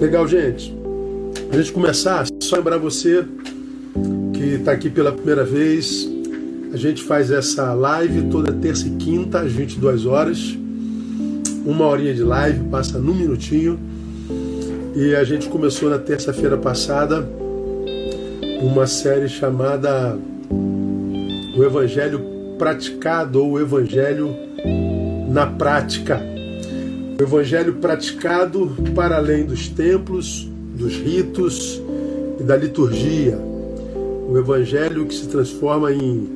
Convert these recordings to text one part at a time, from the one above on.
Legal, gente. A gente começar, só lembrar você que está aqui pela primeira vez. A gente faz essa live toda terça e quinta, às 22 horas. Uma horinha de live, passa num minutinho. E a gente começou na terça-feira passada uma série chamada O Evangelho Praticado ou o Evangelho na Prática. O Evangelho praticado para além dos templos, dos ritos e da liturgia. O Evangelho que se transforma em,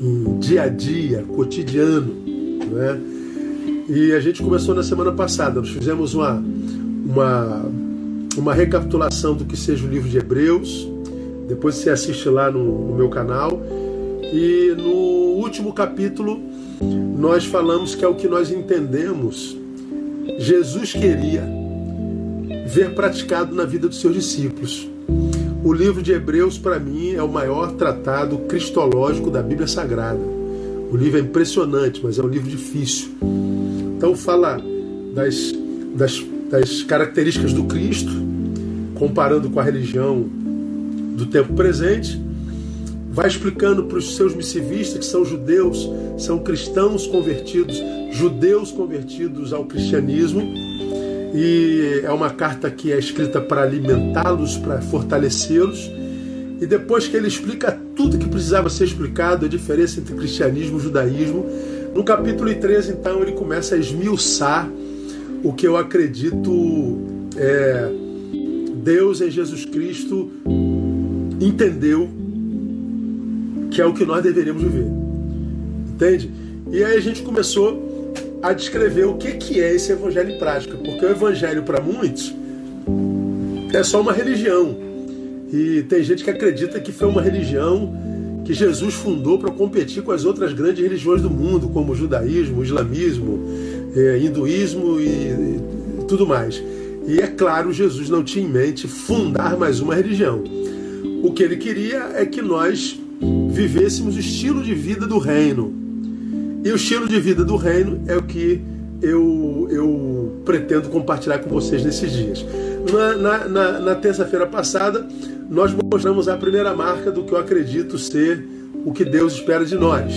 em dia a dia, cotidiano. Né? E a gente começou na semana passada, nós fizemos uma, uma, uma recapitulação do que seja o livro de Hebreus. Depois você assiste lá no, no meu canal. E no último capítulo, nós falamos que é o que nós entendemos Jesus queria ver praticado na vida dos seus discípulos. O livro de Hebreus, para mim, é o maior tratado cristológico da Bíblia Sagrada. O livro é impressionante, mas é um livro difícil. Então, fala das, das, das características do Cristo, comparando com a religião do tempo presente, vai explicando para os seus missivistas, que são judeus, são cristãos convertidos, judeus convertidos ao cristianismo. E é uma carta que é escrita para alimentá-los, para fortalecê-los. E depois que ele explica tudo que precisava ser explicado, a diferença entre cristianismo e judaísmo, no capítulo 13, então, ele começa a esmiuçar o que eu acredito é, Deus em Jesus Cristo entendeu que é o que nós deveríamos viver. Entende? E aí a gente começou a descrever o que, que é esse evangelho em prática, porque o evangelho para muitos é só uma religião. E tem gente que acredita que foi uma religião que Jesus fundou para competir com as outras grandes religiões do mundo, como o judaísmo, o islamismo, é, hinduísmo e, e tudo mais. E é claro, Jesus não tinha em mente fundar mais uma religião. O que ele queria é que nós vivêssemos o estilo de vida do reino. E o estilo de vida do reino é o que eu, eu pretendo compartilhar com vocês nesses dias. Na, na, na, na terça-feira passada, nós mostramos a primeira marca do que eu acredito ser o que Deus espera de nós.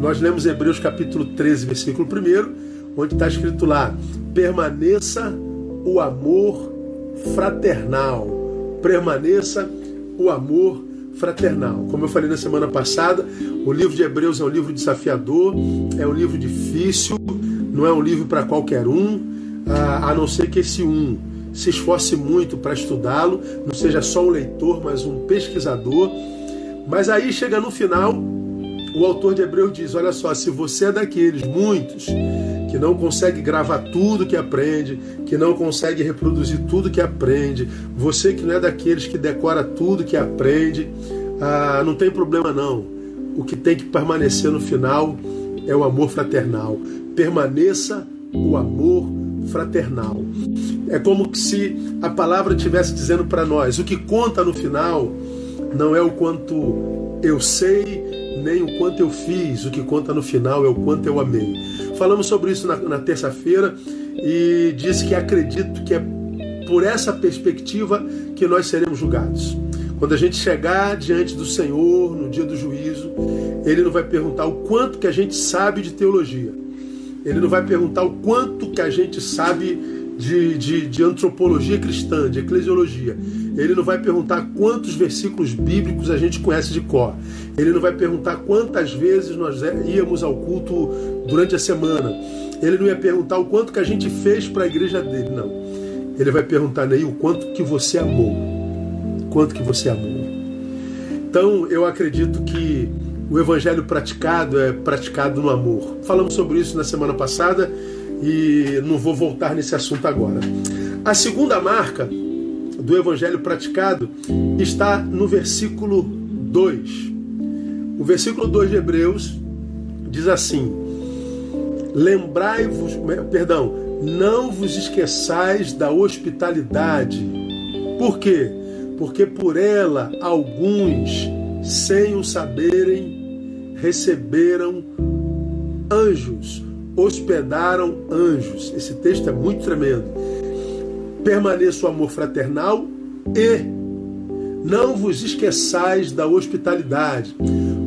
Nós lemos Hebreus capítulo 13, versículo 1, onde está escrito lá: permaneça o amor fraternal. Permaneça o amor fraternal fraternal. Como eu falei na semana passada, o livro de Hebreus é um livro desafiador, é um livro difícil, não é um livro para qualquer um, a não ser que esse um se esforce muito para estudá-lo, não seja só um leitor, mas um pesquisador. Mas aí chega no final, o autor de Hebreus diz: Olha só, se você é daqueles muitos que não consegue gravar tudo que aprende, que não consegue reproduzir tudo que aprende, você que não é daqueles que decora tudo que aprende, ah, não tem problema não. O que tem que permanecer no final é o amor fraternal. Permaneça o amor fraternal. É como se a palavra estivesse dizendo para nós: o que conta no final não é o quanto eu sei, nem o quanto eu fiz, o que conta no final é o quanto eu amei. Falamos sobre isso na, na terça-feira e disse que acredito que é por essa perspectiva que nós seremos julgados. Quando a gente chegar diante do Senhor no dia do juízo, Ele não vai perguntar o quanto que a gente sabe de teologia. Ele não vai perguntar o quanto que a gente sabe de, de, de antropologia cristã, de eclesiologia. Ele não vai perguntar quantos versículos bíblicos a gente conhece de cor. Ele não vai perguntar quantas vezes nós é, íamos ao culto durante a semana. Ele não ia perguntar o quanto que a gente fez para a igreja dele, não. Ele vai perguntar nem o quanto que você amou. Quanto que você amou. Então, eu acredito que o evangelho praticado é praticado no amor. Falamos sobre isso na semana passada e não vou voltar nesse assunto agora. A segunda marca do evangelho praticado está no versículo 2. O versículo 2 de Hebreus diz assim: Lembrai-vos, perdão, não vos esqueçais da hospitalidade. Por quê? Porque por ela alguns, sem o saberem, receberam anjos, hospedaram anjos. Esse texto é muito tremendo. Permaneça o amor fraternal e não vos esqueçais da hospitalidade.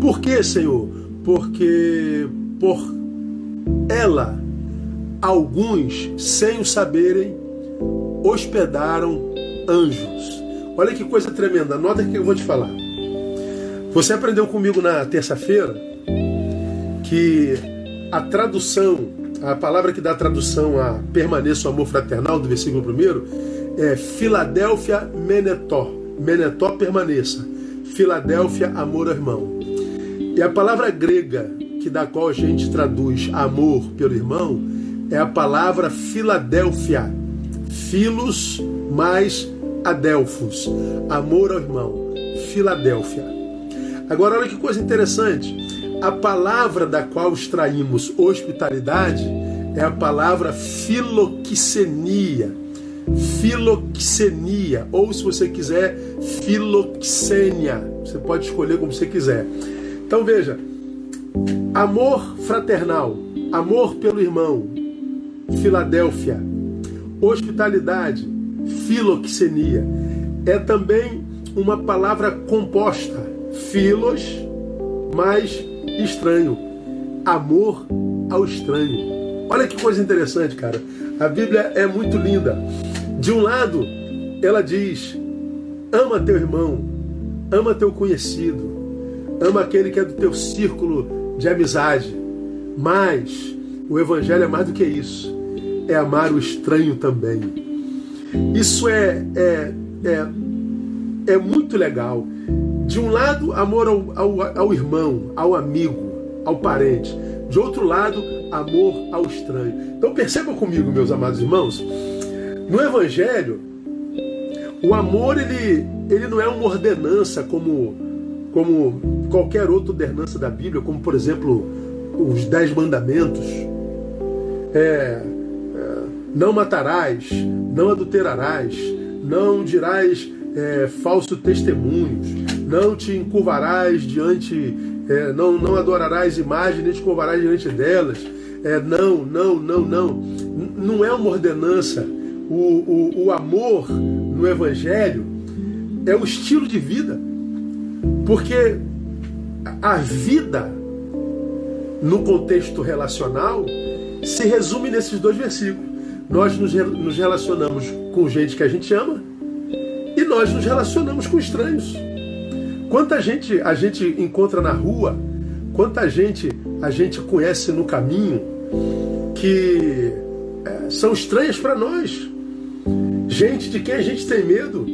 Por quê, Senhor? Porque por ela alguns, sem o saberem, hospedaram anjos. Olha que coisa tremenda, nota que eu vou te falar. Você aprendeu comigo na terça-feira que a tradução, a palavra que dá tradução a permaneça o amor fraternal do versículo 1 é Filadélfia Menetó. Menetó permaneça. Filadélfia, amor ao irmão. E a palavra grega que da qual a gente traduz amor pelo irmão é a palavra Filadélfia. Filos mais Adelfos. Amor ao irmão. Filadélfia. Agora olha que coisa interessante. A palavra da qual extraímos hospitalidade é a palavra filoxenia. Filoxenia, ou se você quiser, filoxênia. Você pode escolher como você quiser. Então veja, amor fraternal, amor pelo irmão, Filadélfia, hospitalidade, filoxenia, é também uma palavra composta, filos mais estranho, amor ao estranho. Olha que coisa interessante, cara. A Bíblia é muito linda. De um lado, ela diz: ama teu irmão, ama teu conhecido, ama aquele que é do teu círculo de amizade. Mas o Evangelho é mais do que isso. É amar o estranho também. Isso é, é, é, é muito legal. De um lado, amor ao, ao, ao irmão, ao amigo, ao parente. De outro lado, amor ao estranho. Então perceba comigo, meus amados irmãos, no Evangelho, o amor ele, ele não é uma ordenança como, como qualquer outra ordenança da Bíblia, como por exemplo os dez mandamentos. É, é, não matarás, não adulterarás, não dirás é, falso testemunhos, não te encurvarás diante, é, não, não adorarás imagens, nem te curvarás diante delas. É, não, não, não, não. Não é uma ordenança. O, o, o amor no Evangelho é o estilo de vida. Porque a vida, no contexto relacional, se resume nesses dois versículos. Nós nos, nos relacionamos com gente que a gente ama e nós nos relacionamos com estranhos. Quanta gente a gente encontra na rua, quanta gente a gente conhece no caminho que é, são estranhas para nós. Gente de quem a gente tem medo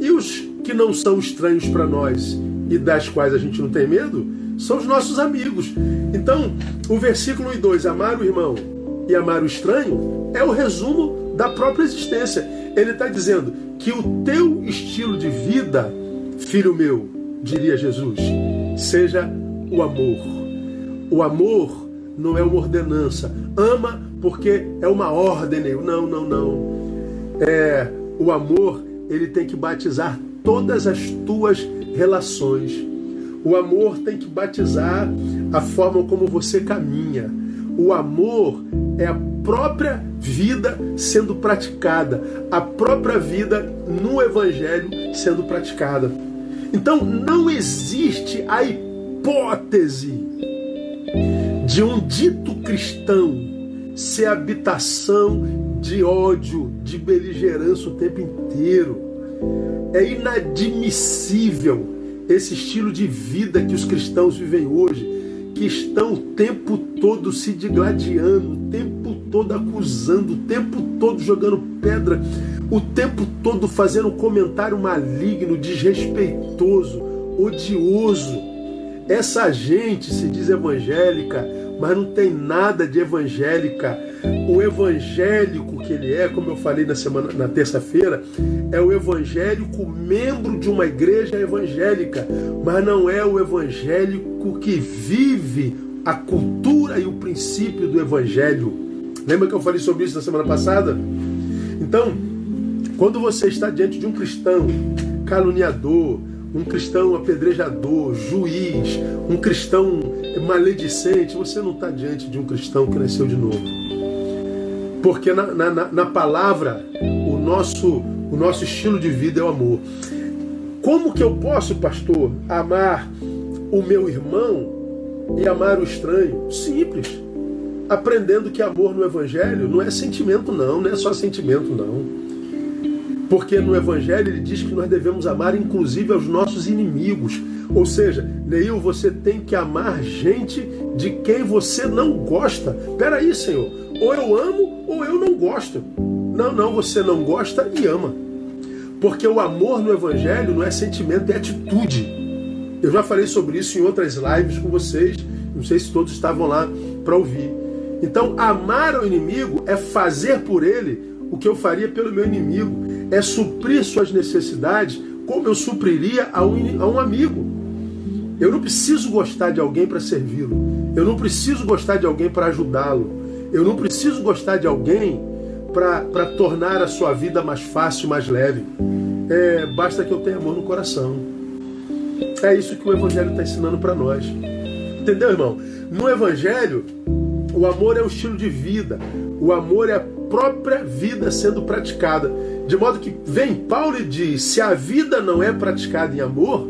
e os que não são estranhos para nós e das quais a gente não tem medo são os nossos amigos. Então, o versículo 1 e 2, amar o irmão e amar o estranho, é o resumo da própria existência. Ele está dizendo que o teu estilo de vida, filho meu, diria Jesus, seja o amor. O amor não é uma ordenança. Ama porque é uma ordem. Não, não, não. É, o amor, ele tem que batizar todas as tuas relações. O amor tem que batizar a forma como você caminha. O amor é a própria vida sendo praticada, a própria vida no Evangelho sendo praticada. Então não existe a hipótese de um dito cristão ser habitação de ódio, de beligerância o tempo inteiro. É inadmissível esse estilo de vida que os cristãos vivem hoje, que estão o tempo todo se digladiando, o tempo todo acusando, o tempo todo jogando pedra, o tempo todo fazendo comentário maligno, desrespeitoso, odioso. Essa gente se diz evangélica, mas não tem nada de evangélica. O evangélico que ele é, como eu falei na semana, na terça-feira, é o evangélico membro de uma igreja evangélica, mas não é o evangélico que vive a cultura e o princípio do evangelho. Lembra que eu falei sobre isso na semana passada? Então, quando você está diante de um cristão caluniador, um cristão apedrejador, juiz, um cristão maledicente, você não está diante de um cristão que nasceu de novo. Porque na, na, na palavra, o nosso, o nosso estilo de vida é o amor. Como que eu posso, pastor, amar o meu irmão e amar o estranho? Simples. Aprendendo que amor no Evangelho não é sentimento, não, não é só sentimento, não. Porque no Evangelho ele diz que nós devemos amar inclusive aos nossos inimigos. Ou seja, Neil, você tem que amar gente de quem você não gosta. Peraí, Senhor, ou eu amo ou eu não gosto. Não, não, você não gosta e ama. Porque o amor no Evangelho não é sentimento, é atitude. Eu já falei sobre isso em outras lives com vocês. Não sei se todos estavam lá para ouvir. Então, amar ao inimigo é fazer por ele o que eu faria pelo meu inimigo. É suprir suas necessidades como eu supriria a um, a um amigo. Eu não preciso gostar de alguém para servi-lo. Eu não preciso gostar de alguém para ajudá-lo. Eu não preciso gostar de alguém para tornar a sua vida mais fácil, mais leve. É, basta que eu tenha amor no coração. É isso que o Evangelho está ensinando para nós. Entendeu, irmão? No Evangelho, o amor é um estilo de vida. O amor é a própria vida sendo praticada. De modo que vem Paulo e diz: se a vida não é praticada em amor,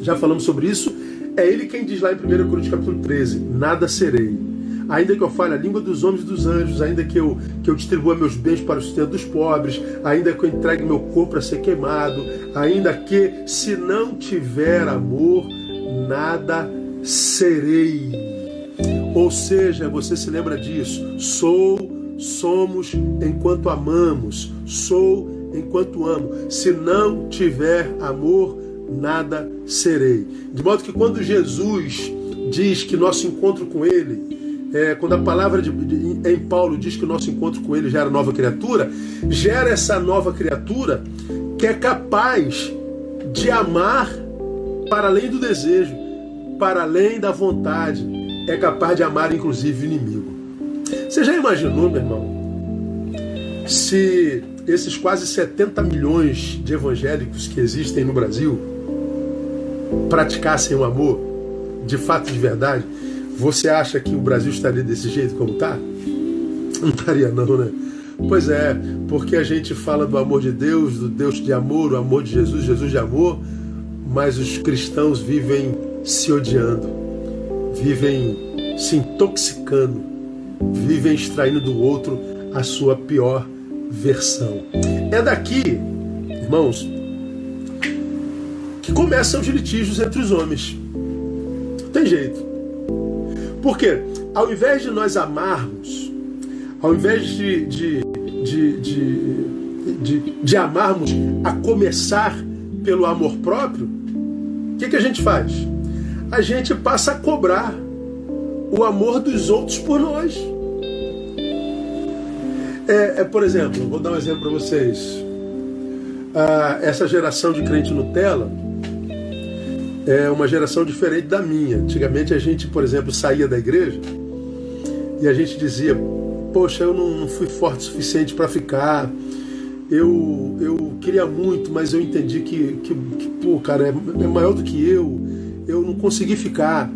já falamos sobre isso, é ele quem diz lá em 1 Coríntios capítulo 13: nada serei ainda que eu fale a língua dos homens e dos anjos, ainda que eu, que eu distribua meus bens para o sustento dos pobres, ainda que eu entregue meu corpo para ser queimado, ainda que, se não tiver amor, nada serei. Ou seja, você se lembra disso? Sou, somos enquanto amamos, sou enquanto amo. Se não tiver amor, nada serei. De modo que quando Jesus diz que nosso encontro com Ele é, quando a palavra de, de, em Paulo diz que o nosso encontro com ele gera nova criatura, gera essa nova criatura que é capaz de amar para além do desejo, para além da vontade, é capaz de amar inclusive o inimigo. Você já imaginou, meu irmão, se esses quase 70 milhões de evangélicos que existem no Brasil praticassem o amor de fato de verdade? Você acha que o Brasil estaria desse jeito como está? Não estaria não, né? Pois é, porque a gente fala do amor de Deus, do Deus de amor, o amor de Jesus, Jesus de amor, mas os cristãos vivem se odiando, vivem se intoxicando, vivem extraindo do outro a sua pior versão. É daqui, irmãos, que começam os litígios entre os homens. Tem jeito. Porque ao invés de nós amarmos, ao invés de, de, de, de, amarmos a começar pelo amor próprio, o que, que a gente faz? A gente passa a cobrar o amor dos outros por nós. É, é por exemplo, vou dar um exemplo para vocês. Ah, essa geração de crente Nutella é uma geração diferente da minha. Antigamente a gente, por exemplo, saía da igreja e a gente dizia: Poxa, eu não fui forte o suficiente para ficar. Eu, eu queria muito, mas eu entendi que, que, que pô, cara, é, é maior do que eu. Eu não consegui ficar.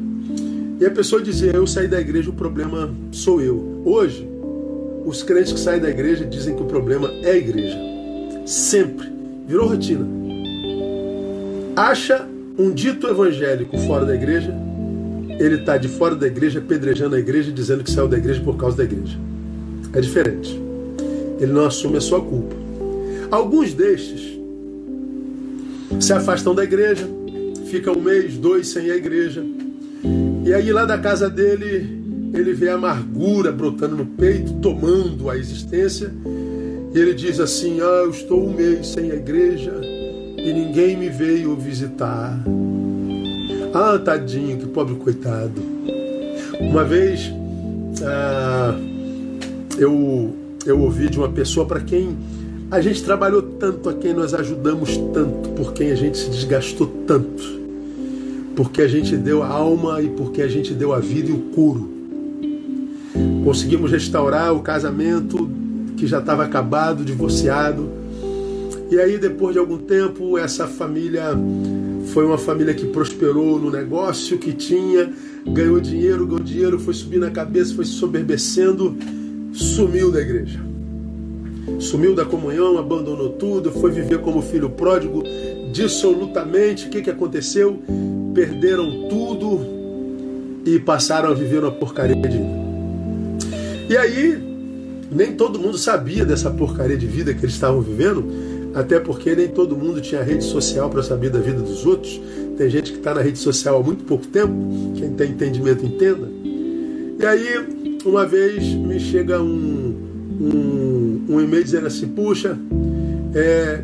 E a pessoa dizia: Eu saí da igreja, o problema sou eu. Hoje, os crentes que saem da igreja dizem que o problema é a igreja. Sempre. Virou rotina. Acha um dito evangélico fora da igreja, ele está de fora da igreja pedrejando a igreja, dizendo que saiu da igreja por causa da igreja. É diferente. Ele não assume a sua culpa. Alguns destes se afastam da igreja, ficam um mês, dois sem a igreja. E aí lá da casa dele, ele vê a amargura brotando no peito, tomando a existência. E ele diz assim: Ah, eu estou um mês sem a igreja e ninguém me veio visitar. Ah, tadinho, que pobre coitado. Uma vez ah, eu, eu ouvi de uma pessoa para quem a gente trabalhou tanto, a quem nós ajudamos tanto, por quem a gente se desgastou tanto, porque a gente deu a alma e porque a gente deu a vida e o couro. Conseguimos restaurar o casamento que já estava acabado, divorciado e aí, depois de algum tempo, essa família foi uma família que prosperou no negócio que tinha, ganhou dinheiro, ganhou dinheiro, foi subindo a cabeça, foi soberbecendo, sumiu da igreja. sumiu da comunhão, abandonou tudo, foi viver como filho pródigo dissolutamente. O que, que aconteceu? Perderam tudo e passaram a viver uma porcaria de. E aí, nem todo mundo sabia dessa porcaria de vida que eles estavam vivendo, até porque nem todo mundo tinha rede social para saber da vida dos outros. Tem gente que está na rede social há muito pouco tempo, quem tem entendimento entenda. E aí, uma vez me chega um, um, um e-mail dizendo assim: puxa, é,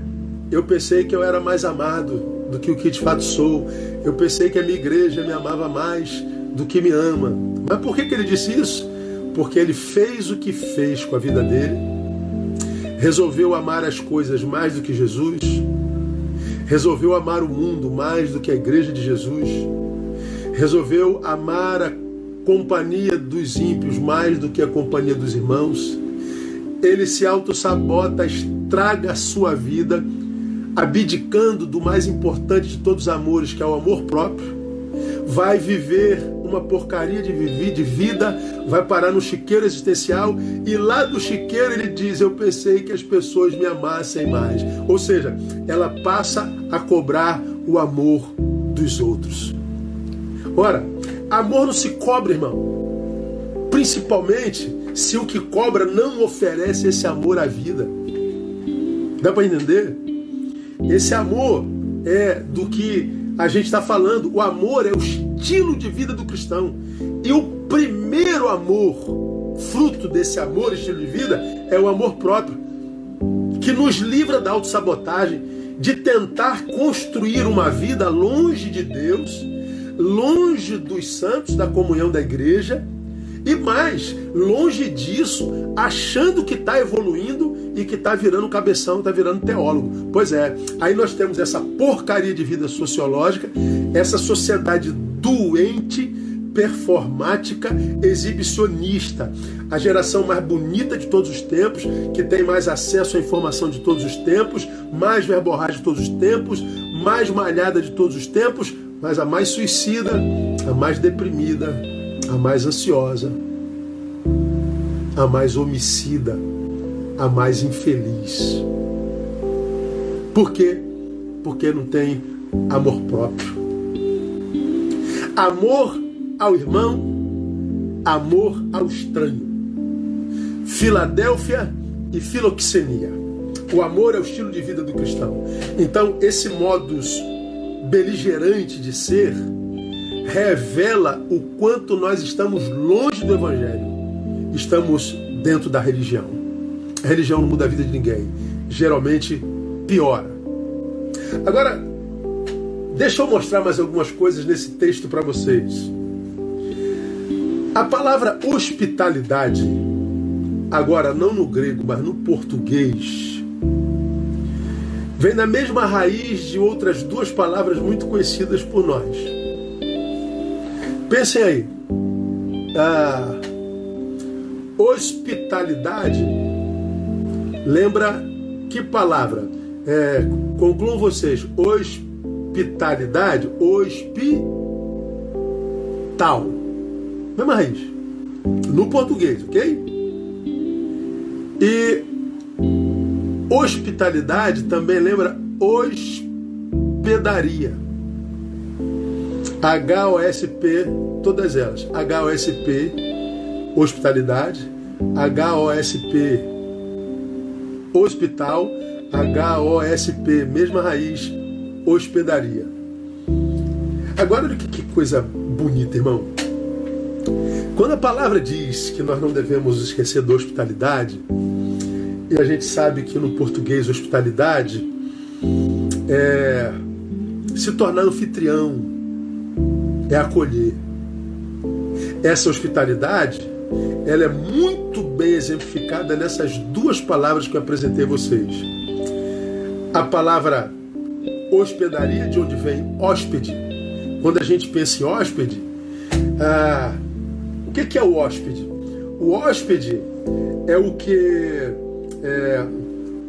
eu pensei que eu era mais amado do que o que de fato sou. Eu pensei que a minha igreja me amava mais do que me ama. Mas por que, que ele disse isso? Porque ele fez o que fez com a vida dele, resolveu amar as coisas mais do que Jesus, resolveu amar o mundo mais do que a igreja de Jesus, resolveu amar a companhia dos ímpios mais do que a companhia dos irmãos. Ele se auto-sabota, estraga a sua vida, abdicando do mais importante de todos os amores, que é o amor próprio. Vai viver uma porcaria de viver, de vida, vai parar no chiqueiro existencial e lá do chiqueiro ele diz: Eu pensei que as pessoas me amassem mais. Ou seja, ela passa a cobrar o amor dos outros. Ora, amor não se cobra, irmão. Principalmente se o que cobra não oferece esse amor à vida. Dá para entender? Esse amor é do que a gente está falando. O amor é o estilo de vida do cristão. E o primeiro amor, fruto desse amor, estilo de vida, é o amor próprio, que nos livra da autossabotagem, de tentar construir uma vida longe de Deus, longe dos santos, da comunhão da igreja, e mais, longe disso, achando que está evoluindo e que está virando cabeção, está virando teólogo. Pois é, aí nós temos essa porcaria de vida sociológica, essa sociedade doente, performática, exibicionista. A geração mais bonita de todos os tempos, que tem mais acesso à informação de todos os tempos, mais verborrágica de todos os tempos, mais malhada de todos os tempos, mas a mais suicida, a mais deprimida, a mais ansiosa, a mais homicida, a mais infeliz. Por quê? Porque não tem amor próprio. Amor ao irmão, amor ao estranho. Filadélfia e filoxenia. O amor é o estilo de vida do cristão. Então, esse modus beligerante de ser revela o quanto nós estamos longe do Evangelho. Estamos dentro da religião. A religião não muda a vida de ninguém. Geralmente piora. Agora, deixa eu mostrar mais algumas coisas nesse texto para vocês. A palavra hospitalidade, agora não no grego, mas no português, vem da mesma raiz de outras duas palavras muito conhecidas por nós. Pensem aí. A hospitalidade lembra que palavra? É, concluam vocês. Hospitalidade, hospital. Mesma raiz. No português, ok? E hospitalidade também lembra hospedaria. HOSP, todas elas. HOSP, hospitalidade. HOSP, hospital. HOSP, mesma raiz, hospedaria. Agora olha que, coisa bonita, irmão. Quando a palavra diz que nós não devemos esquecer da hospitalidade, e a gente sabe que no português hospitalidade é se tornar anfitrião, é acolher. Essa hospitalidade, ela é muito bem exemplificada nessas duas palavras que eu apresentei a vocês. A palavra hospedaria, de onde vem hóspede. Quando a gente pensa em hóspede, ah, o que é o hóspede? O hóspede é o que, é,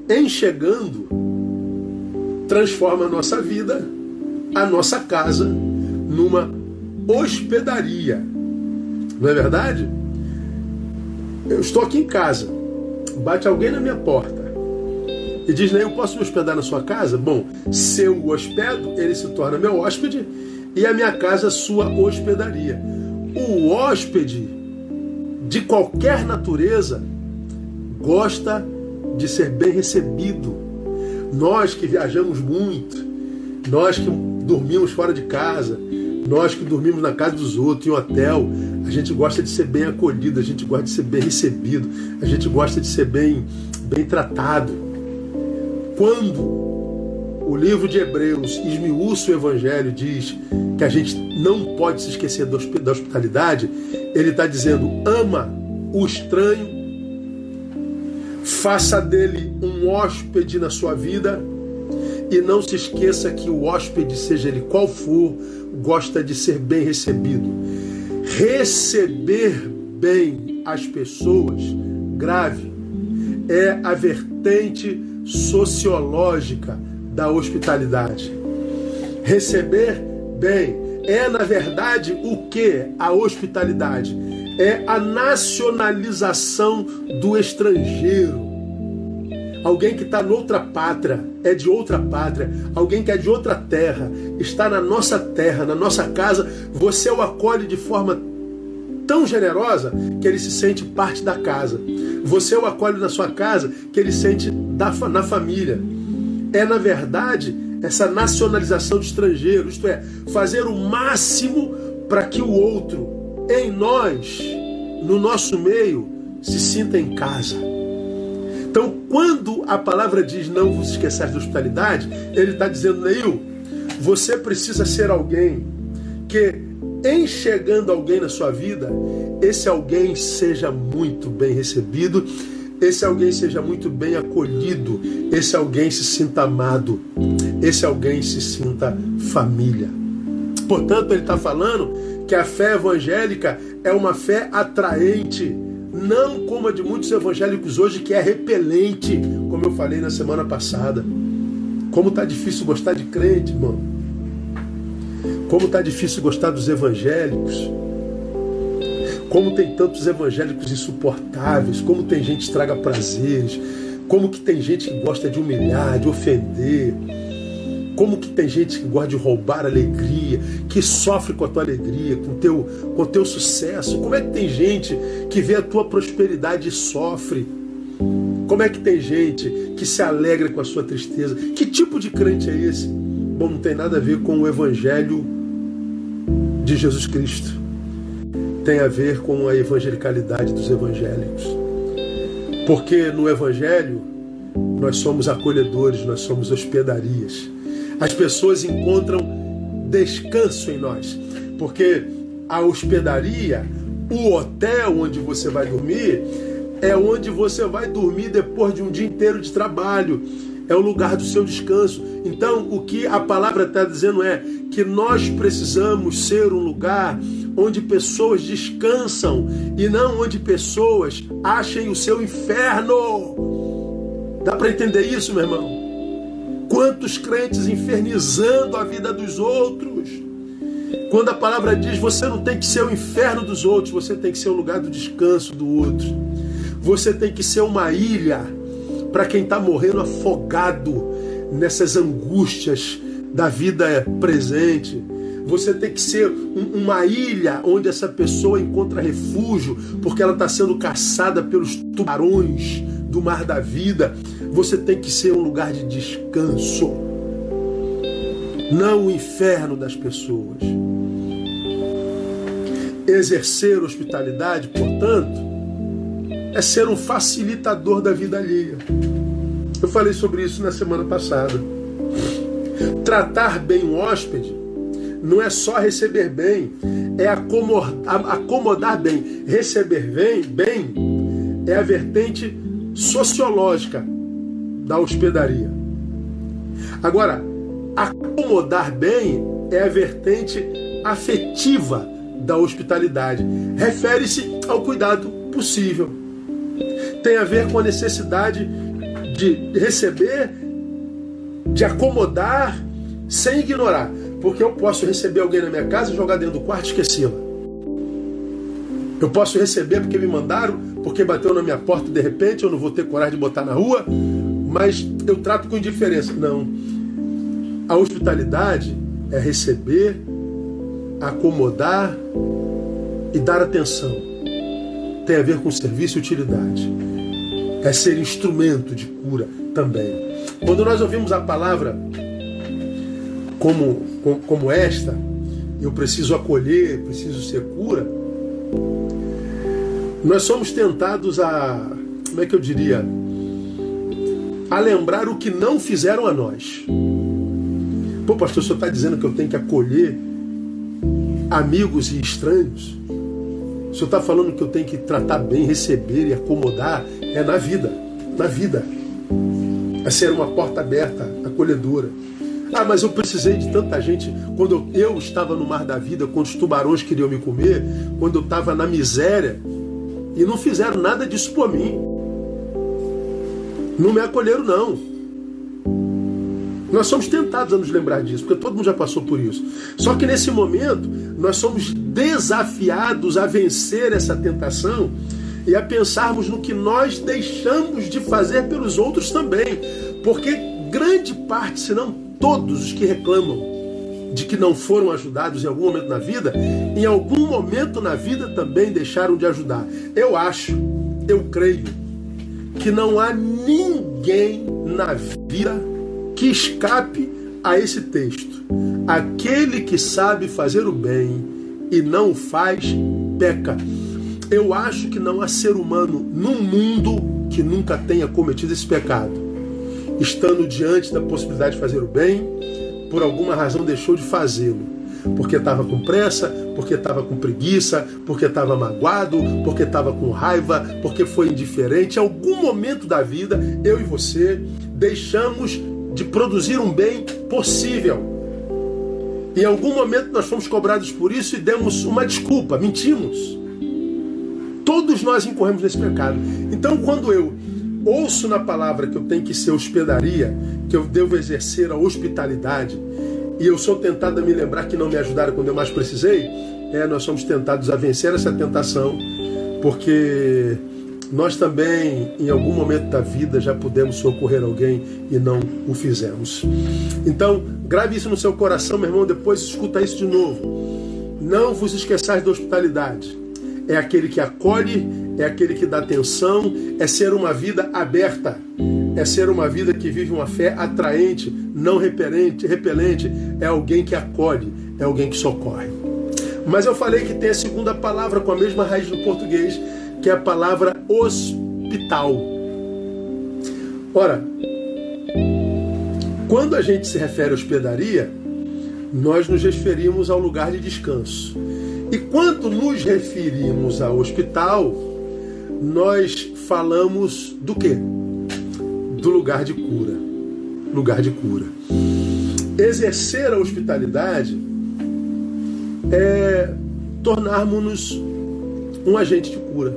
em chegando, transforma a nossa vida, a nossa casa, numa hospedaria. Não é verdade? Eu estou aqui em casa, bate alguém na minha porta. E diz, eu posso me hospedar na sua casa? Bom, se eu o hospedo, ele se torna meu hóspede e a minha casa sua hospedaria. O hóspede de qualquer natureza gosta de ser bem recebido. Nós que viajamos muito, nós que dormimos fora de casa, nós que dormimos na casa dos outros, em hotel, a gente gosta de ser bem acolhido, a gente gosta de ser bem recebido, a gente gosta de ser bem, bem tratado. Quando o livro de Hebreus esmiuça o Evangelho, diz que a gente não pode se esquecer da hospitalidade, ele está dizendo: ama o estranho, faça dele um hóspede na sua vida e não se esqueça que o hóspede, seja ele qual for, gosta de ser bem recebido. Receber bem as pessoas, grave, é a vertente sociológica da hospitalidade. Receber bem é, na verdade, o que a hospitalidade? É a nacionalização do estrangeiro. Alguém que está noutra pátria, é de outra pátria, alguém que é de outra terra, está na nossa terra, na nossa casa, você o acolhe de forma tão generosa que ele se sente parte da casa. Você o acolhe na sua casa que ele sente da, na família. É, na verdade, essa nacionalização de estrangeiro, isto é, fazer o máximo para que o outro, em nós, no nosso meio, se sinta em casa. Então, quando a palavra diz não vos esqueçais da hospitalidade, ele está dizendo, Neil, você precisa ser alguém que em chegando alguém na sua vida, esse alguém seja muito bem recebido, esse alguém seja muito bem acolhido, esse alguém se sinta amado, esse alguém se sinta família. Portanto, ele está falando que a fé evangélica é uma fé atraente, não como a de muitos evangélicos hoje, que é repelente, como eu falei na semana passada. Como está difícil gostar de crente, irmão. Como está difícil gostar dos evangélicos. Como tem tantos evangélicos insuportáveis. Como tem gente que estraga prazeres. Como que tem gente que gosta de humilhar, de ofender. Como que tem gente que gosta de roubar alegria, que sofre com a tua alegria, com o teu, com o teu sucesso? Como é que tem gente que vê a tua prosperidade e sofre? Como é que tem gente que se alegra com a sua tristeza? Que tipo de crente é esse? Bom, não tem nada a ver com o evangelho de Jesus Cristo. Tem a ver com a evangelicalidade dos evangélicos. Porque no evangelho nós somos acolhedores, nós somos hospedarias. As pessoas encontram descanso em nós. Porque a hospedaria, o hotel onde você vai dormir, é onde você vai dormir depois de um dia inteiro de trabalho é o lugar do seu descanso. Então, o que a palavra está dizendo é que nós precisamos ser um lugar onde pessoas descansam e não onde pessoas achem o seu inferno. Dá para entender isso, meu irmão? Quantos crentes infernizando a vida dos outros? Quando a palavra diz você não tem que ser o inferno dos outros, você tem que ser o lugar do descanso do outro. Você tem que ser uma ilha para quem está morrendo afogado nessas angústias da vida presente. Você tem que ser um, uma ilha onde essa pessoa encontra refúgio, porque ela está sendo caçada pelos tubarões do mar da vida. Você tem que ser um lugar de descanso, não o inferno das pessoas. Exercer hospitalidade, portanto, é ser um facilitador da vida alheia. Eu falei sobre isso na semana passada. Tratar bem um hóspede não é só receber bem, é acomodar, acomodar bem. Receber bem, bem é a vertente sociológica da hospedaria. Agora, acomodar bem é a vertente afetiva da hospitalidade. Refere-se ao cuidado possível tem a ver com a necessidade de receber, de acomodar, sem ignorar. Porque eu posso receber alguém na minha casa jogar dentro do quarto e esquecê-la. Eu posso receber porque me mandaram, porque bateu na minha porta de repente, eu não vou ter coragem de botar na rua, mas eu trato com indiferença. Não. A hospitalidade é receber, acomodar e dar atenção. Tem a ver com serviço e utilidade. É ser instrumento de cura também. Quando nós ouvimos a palavra como, como esta, eu preciso acolher, preciso ser cura, nós somos tentados a, como é que eu diria, a lembrar o que não fizeram a nós. Pô, pastor, o senhor está dizendo que eu tenho que acolher amigos e estranhos? O senhor está falando que eu tenho que tratar bem, receber e acomodar? É na vida, na vida. É ser uma porta aberta, acolhedora. Ah, mas eu precisei de tanta gente quando eu estava no mar da vida, quando os tubarões queriam me comer, quando eu estava na miséria, e não fizeram nada disso por mim. Não me acolheram, não. Nós somos tentados a nos lembrar disso, porque todo mundo já passou por isso. Só que nesse momento, nós somos desafiados a vencer essa tentação e a pensarmos no que nós deixamos de fazer pelos outros também. Porque grande parte, se não todos os que reclamam de que não foram ajudados em algum momento na vida, em algum momento na vida também deixaram de ajudar. Eu acho, eu creio, que não há ninguém na vida que escape a esse texto. Aquele que sabe fazer o bem e não o faz, peca. Eu acho que não há ser humano no mundo que nunca tenha cometido esse pecado. Estando diante da possibilidade de fazer o bem, por alguma razão deixou de fazê-lo. Porque estava com pressa, porque estava com preguiça, porque estava magoado, porque estava com raiva, porque foi indiferente. Em algum momento da vida, eu e você deixamos de produzir um bem possível. Em algum momento nós fomos cobrados por isso e demos uma desculpa, mentimos. Todos nós incorremos nesse pecado. Então, quando eu ouço na palavra que eu tenho que ser hospedaria, que eu devo exercer a hospitalidade, e eu sou tentado a me lembrar que não me ajudaram quando eu mais precisei, é, nós somos tentados a vencer essa tentação, porque nós também, em algum momento da vida, já pudemos socorrer alguém e não o fizemos. Então, grave isso no seu coração, meu irmão, depois escuta isso de novo. Não vos esqueçais da hospitalidade. É aquele que acolhe, é aquele que dá atenção, é ser uma vida aberta, é ser uma vida que vive uma fé atraente, não repelente, repelente, é alguém que acolhe, é alguém que socorre. Mas eu falei que tem a segunda palavra com a mesma raiz do português, que é a palavra hospital. Ora, quando a gente se refere à hospedaria, nós nos referimos ao lugar de descanso. E quando nos referimos ao hospital, nós falamos do quê? Do lugar de cura. Lugar de cura. Exercer a hospitalidade é tornarmos-nos um agente de cura.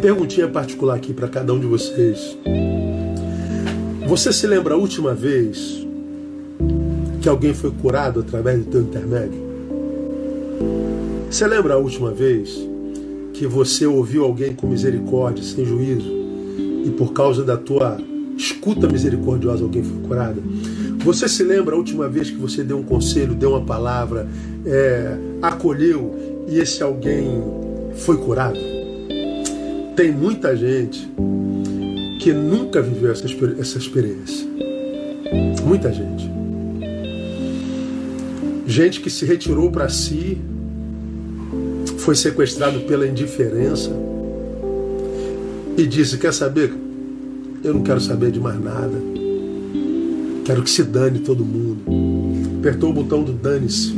Perguntinha particular aqui para cada um de vocês. Você se lembra a última vez que alguém foi curado através do teu intermédio? Você lembra a última vez que você ouviu alguém com misericórdia, sem juízo, e por causa da tua escuta misericordiosa alguém foi curado? Você se lembra a última vez que você deu um conselho, deu uma palavra, é, acolheu e esse alguém foi curado? Tem muita gente que nunca viveu essa, essa experiência. Muita gente. Gente que se retirou para si, foi sequestrado pela indiferença e disse: Quer saber? Eu não quero saber de mais nada. Quero que se dane todo mundo. Apertou o botão do dane-se.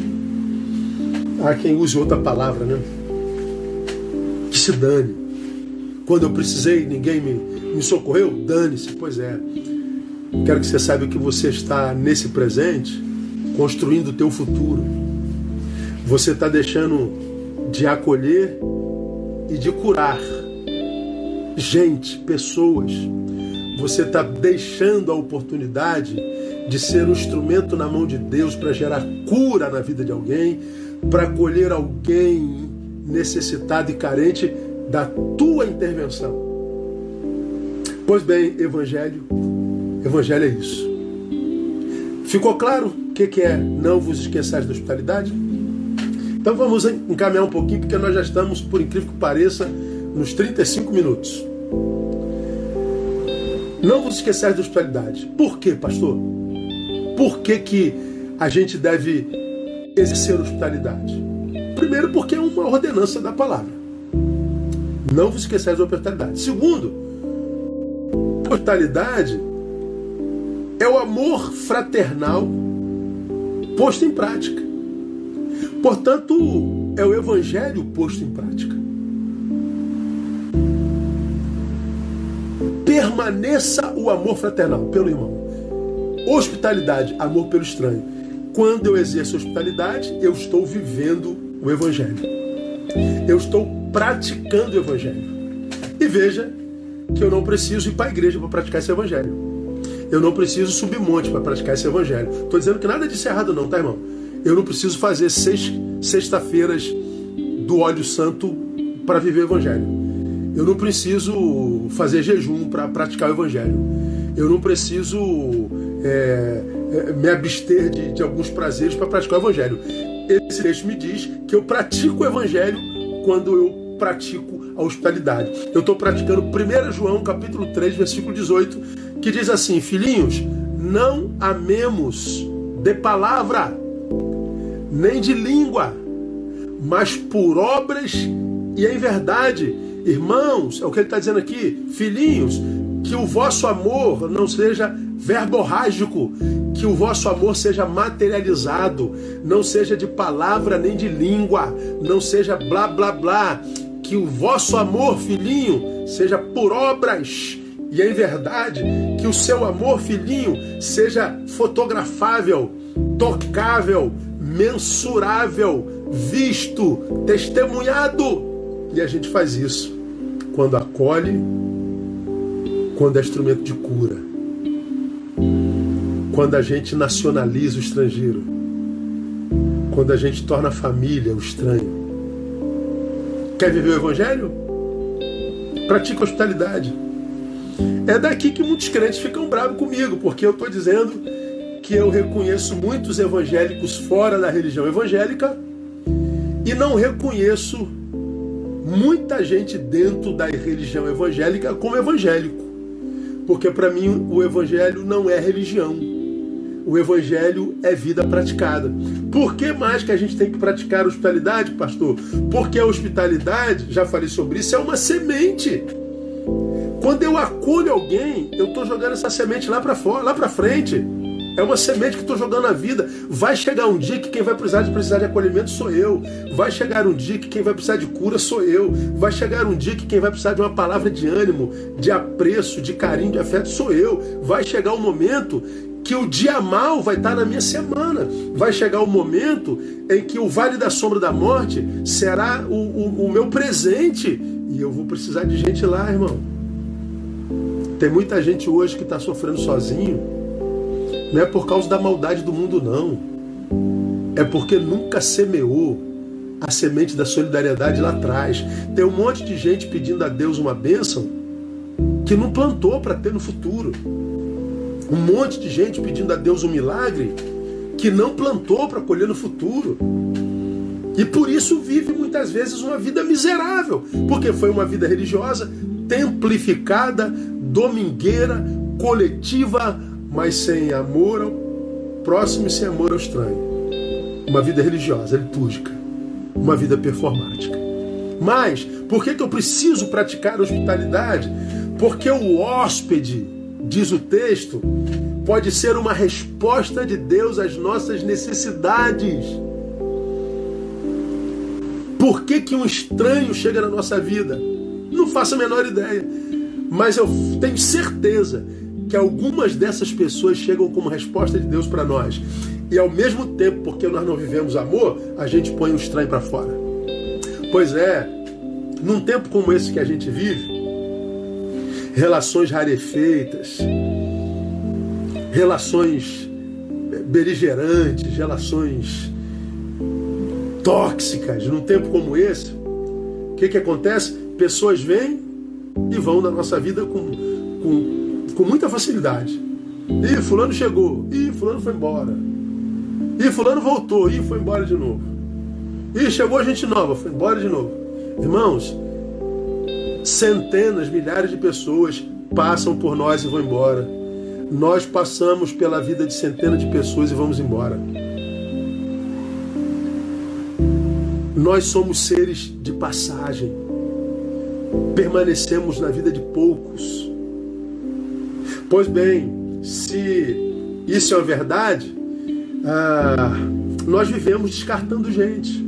Há quem use outra palavra, né? Que se dane. Quando eu precisei, ninguém me, me socorreu? Dane-se. Pois é. Quero que você saiba que você está nesse presente construindo o teu futuro. Você está deixando de acolher e de curar gente, pessoas. Você está deixando a oportunidade de ser um instrumento na mão de Deus para gerar cura na vida de alguém, para acolher alguém necessitado e carente da tua intervenção. Pois bem, evangelho, evangelho é isso. Ficou claro o que é não vos esqueçais da hospitalidade? Então vamos encaminhar um pouquinho, porque nós já estamos, por incrível que pareça, nos 35 minutos. Não vos esqueçais da hospitalidade. Por quê, pastor? Por que, que a gente deve exercer hospitalidade? Primeiro, porque é uma ordenança da palavra. Não vos esqueçais da hospitalidade. Segundo, hospitalidade é o amor fraternal posto em prática. Portanto, é o evangelho posto em prática. Permaneça o amor fraternal pelo irmão. Hospitalidade, amor pelo estranho. Quando eu exerço hospitalidade, eu estou vivendo o evangelho. Eu estou praticando o evangelho. E veja que eu não preciso ir para a igreja para praticar esse evangelho. Eu não preciso subir monte para praticar esse evangelho. Estou dizendo que nada disso é errado, não, tá, irmão? Eu não preciso fazer seis sexta-feiras do óleo santo para viver o evangelho. Eu não preciso fazer jejum para praticar o evangelho. Eu não preciso é, é, me abster de, de alguns prazeres para praticar o evangelho. Esse texto me diz que eu pratico o evangelho quando eu pratico a hospitalidade. Eu estou praticando 1 João capítulo 3, versículo 18, que diz assim: Filhinhos, não amemos de palavra, nem de língua, mas por obras e em verdade. Irmãos, é o que ele está dizendo aqui, filhinhos, que o vosso amor não seja verborrágico, que o vosso amor seja materializado, não seja de palavra nem de língua, não seja blá blá blá, que o vosso amor, filhinho, seja por obras. E em verdade, que o seu amor, filhinho, seja fotografável, tocável, mensurável, visto, testemunhado. E a gente faz isso quando acolhe, quando é instrumento de cura, quando a gente nacionaliza o estrangeiro, quando a gente torna a família o estranho Quer viver o Evangelho? Pratica hospitalidade. É daqui que muitos crentes ficam bravos comigo, porque eu estou dizendo que eu reconheço muitos evangélicos fora da religião evangélica e não reconheço muita gente dentro da religião evangélica como evangélico. Porque para mim o evangelho não é religião o evangelho é vida praticada. Por que mais que a gente tem que praticar hospitalidade, pastor? Porque a hospitalidade, já falei sobre isso, é uma semente. Quando eu acolho alguém, eu estou jogando essa semente lá para fora, lá para frente. É uma semente que estou jogando na vida. Vai chegar um dia que quem vai precisar de precisar de acolhimento sou eu. Vai chegar um dia que quem vai precisar de cura sou eu. Vai chegar um dia que quem vai precisar de uma palavra de ânimo, de apreço, de carinho, de afeto sou eu. Vai chegar um momento que o dia mal vai estar na minha semana. Vai chegar o momento em que o vale da sombra da morte será o, o, o meu presente. E eu vou precisar de gente lá, irmão. Tem muita gente hoje que está sofrendo sozinho. Não é por causa da maldade do mundo, não. É porque nunca semeou a semente da solidariedade lá atrás. Tem um monte de gente pedindo a Deus uma bênção que não plantou para ter no futuro. Um monte de gente pedindo a Deus um milagre que não plantou para colher no futuro. E por isso vive muitas vezes uma vida miserável, porque foi uma vida religiosa, templificada, domingueira, coletiva, mas sem amor ao próximo e sem amor ao estranho. Uma vida religiosa, litúrgica, uma vida performática. Mas, por que, que eu preciso praticar hospitalidade? Porque o hóspede diz o texto, pode ser uma resposta de Deus às nossas necessidades. Por que, que um estranho chega na nossa vida? Não faço a menor ideia. Mas eu tenho certeza que algumas dessas pessoas chegam como resposta de Deus para nós. E ao mesmo tempo, porque nós não vivemos amor, a gente põe o estranho para fora. Pois é, num tempo como esse que a gente vive, relações rarefeitas, relações beligerantes, relações tóxicas, num tempo como esse, o que, que acontece? pessoas vêm e vão da nossa vida com, com, com muita facilidade. E fulano chegou, e fulano foi embora. E fulano voltou, e foi embora de novo. E chegou gente nova, foi embora de novo. Irmãos, centenas, milhares de pessoas passam por nós e vão embora. Nós passamos pela vida de centenas de pessoas e vamos embora. Nós somos seres de passagem. Permanecemos na vida de poucos. Pois bem, se isso é uma verdade, ah, nós vivemos descartando gente.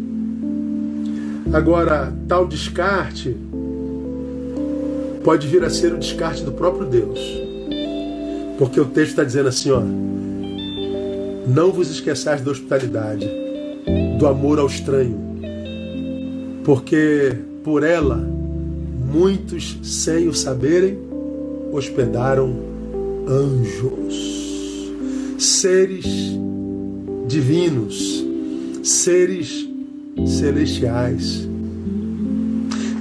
Agora, tal descarte pode vir a ser o descarte do próprio Deus. Porque o texto está dizendo assim, ó. Não vos esqueçais da hospitalidade, do amor ao estranho, porque por ela muitos, sem o saberem, hospedaram anjos, seres divinos, seres celestiais.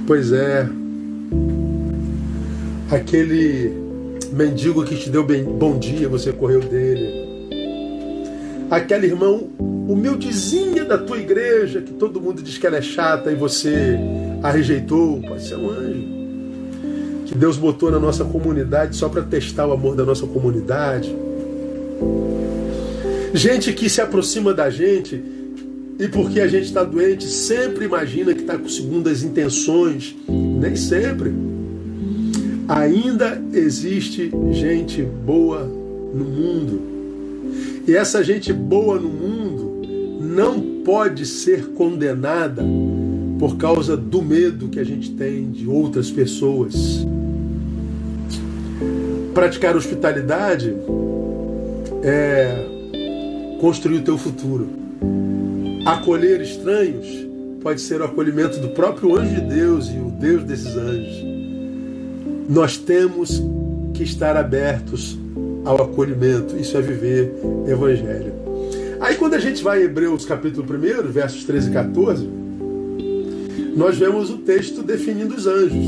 Pois é, aquele mendigo que te deu bem, bom dia, você correu dele. Aquela irmã humildezinha da tua igreja, que todo mundo diz que ela é chata e você a rejeitou, pode ser um anjo. Que Deus botou na nossa comunidade só para testar o amor da nossa comunidade. Gente que se aproxima da gente e porque a gente está doente sempre imagina que está com segundas intenções. Nem sempre. Ainda existe gente boa no mundo. E essa gente boa no mundo não pode ser condenada por causa do medo que a gente tem de outras pessoas. Praticar hospitalidade é construir o teu futuro. Acolher estranhos pode ser o acolhimento do próprio anjo de Deus e o Deus desses anjos. Nós temos que estar abertos ao acolhimento. Isso é viver evangelho. Aí quando a gente vai em Hebreus capítulo 1, versos 13 e 14, nós vemos o texto definindo os anjos.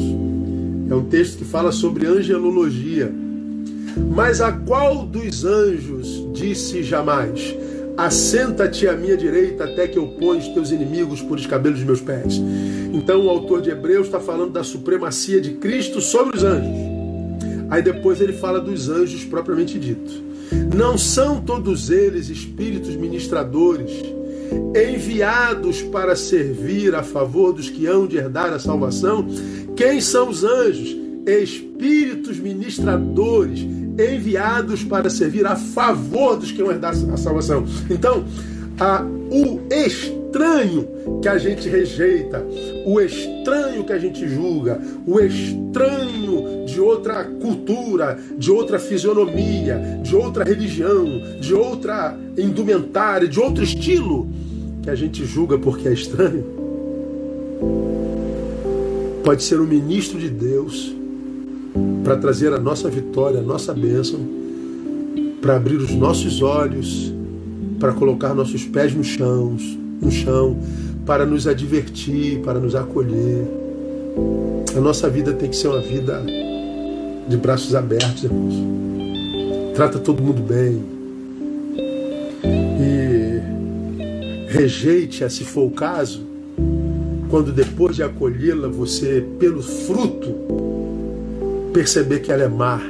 É um texto que fala sobre angelologia. Mas a qual dos anjos disse jamais: Assenta-te à minha direita até que eu ponha os teus inimigos por escabelos dos meus pés. Então o autor de Hebreus está falando da supremacia de Cristo sobre os anjos. Aí depois ele fala dos anjos propriamente dito. Não são todos eles espíritos ministradores, enviados para servir a favor dos que hão de herdar a salvação? Quem são os anjos? Espíritos ministradores, enviados para servir a favor dos que vão herdar a salvação. Então, a, o estranho que a gente rejeita, o estranho que a gente julga, o estranho de outra cultura, de outra fisionomia, de outra religião, de outra indumentária, de outro estilo, que a gente julga porque é estranho, pode ser um ministro de Deus para trazer a nossa vitória, a nossa bênção, para abrir os nossos olhos, para colocar nossos pés no chão, no chão, para nos advertir, para nos acolher. A nossa vida tem que ser uma vida de braços abertos, irmãos. Trata todo mundo bem. E rejeite-a se for o caso, quando depois de acolhê-la, você, pelo fruto, perceber que ela é má,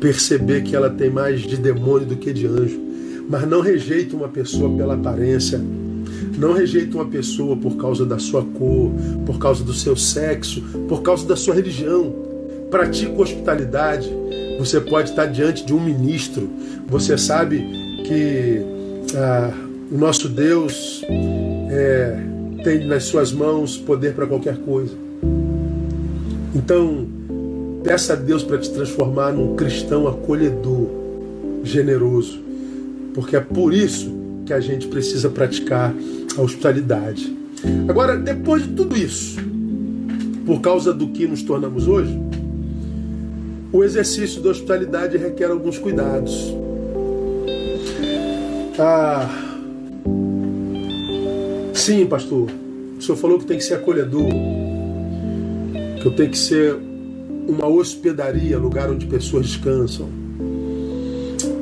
perceber que ela tem mais de demônio do que de anjo. Mas não rejeita uma pessoa pela aparência, não rejeita uma pessoa por causa da sua cor, por causa do seu sexo, por causa da sua religião. Pratica hospitalidade. Você pode estar diante de um ministro. Você sabe que ah, o nosso Deus é, tem nas suas mãos poder para qualquer coisa. Então, Peça a Deus para te transformar num cristão acolhedor, generoso, porque é por isso que a gente precisa praticar a hospitalidade. Agora, depois de tudo isso, por causa do que nos tornamos hoje, o exercício da hospitalidade requer alguns cuidados. Ah, sim, pastor, o senhor falou que tem que ser acolhedor. que eu tenho que ser uma hospedaria, lugar onde pessoas descansam.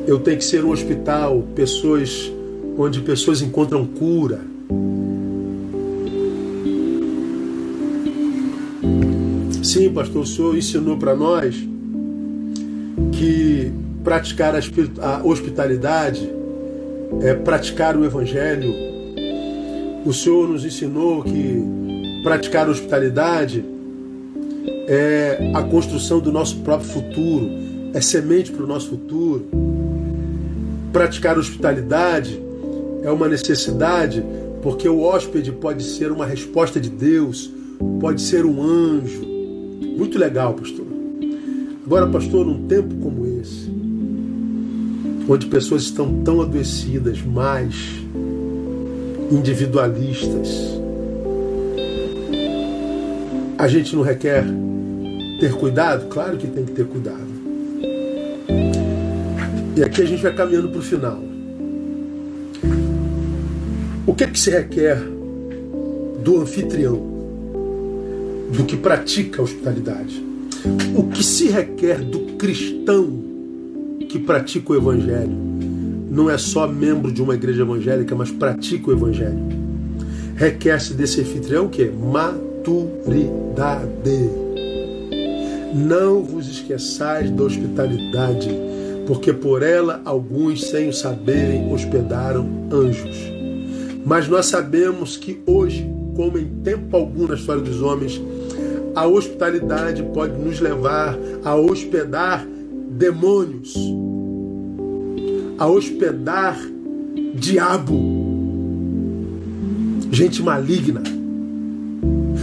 Eu tenho que ser um hospital, pessoas onde pessoas encontram cura. Sim, pastor, o senhor ensinou para nós que praticar a hospitalidade é praticar o evangelho. O senhor nos ensinou que praticar a hospitalidade é a construção do nosso próprio futuro, é semente para o nosso futuro. Praticar hospitalidade é uma necessidade porque o hóspede pode ser uma resposta de Deus, pode ser um anjo. Muito legal, pastor. Agora, pastor, num tempo como esse, onde pessoas estão tão adoecidas, mais individualistas, a gente não requer ter cuidado? Claro que tem que ter cuidado. E aqui a gente vai caminhando para o final. O que, é que se requer do anfitrião, do que pratica a hospitalidade? O que se requer do cristão que pratica o evangelho? Não é só membro de uma igreja evangélica, mas pratica o evangelho. Requer-se desse anfitrião o quê? Maturidade. Não vos esqueçais da hospitalidade, porque por ela alguns, sem o saberem, hospedaram anjos. Mas nós sabemos que hoje, como em tempo algum na história dos homens, a hospitalidade pode nos levar a hospedar demônios, a hospedar diabo, gente maligna.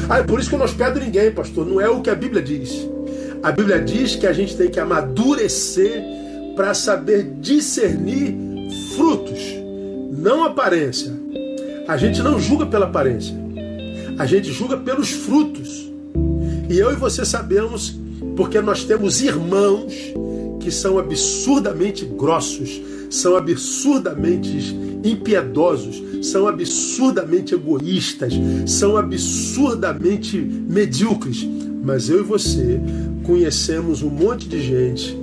Ah, é por isso que eu não hospedo ninguém, pastor. Não é o que a Bíblia diz. A Bíblia diz que a gente tem que amadurecer para saber discernir frutos, não aparência. A gente não julga pela aparência, a gente julga pelos frutos. E eu e você sabemos, porque nós temos irmãos que são absurdamente grossos, são absurdamente impiedosos, são absurdamente egoístas, são absurdamente medíocres. Mas eu e você conhecemos um monte de gente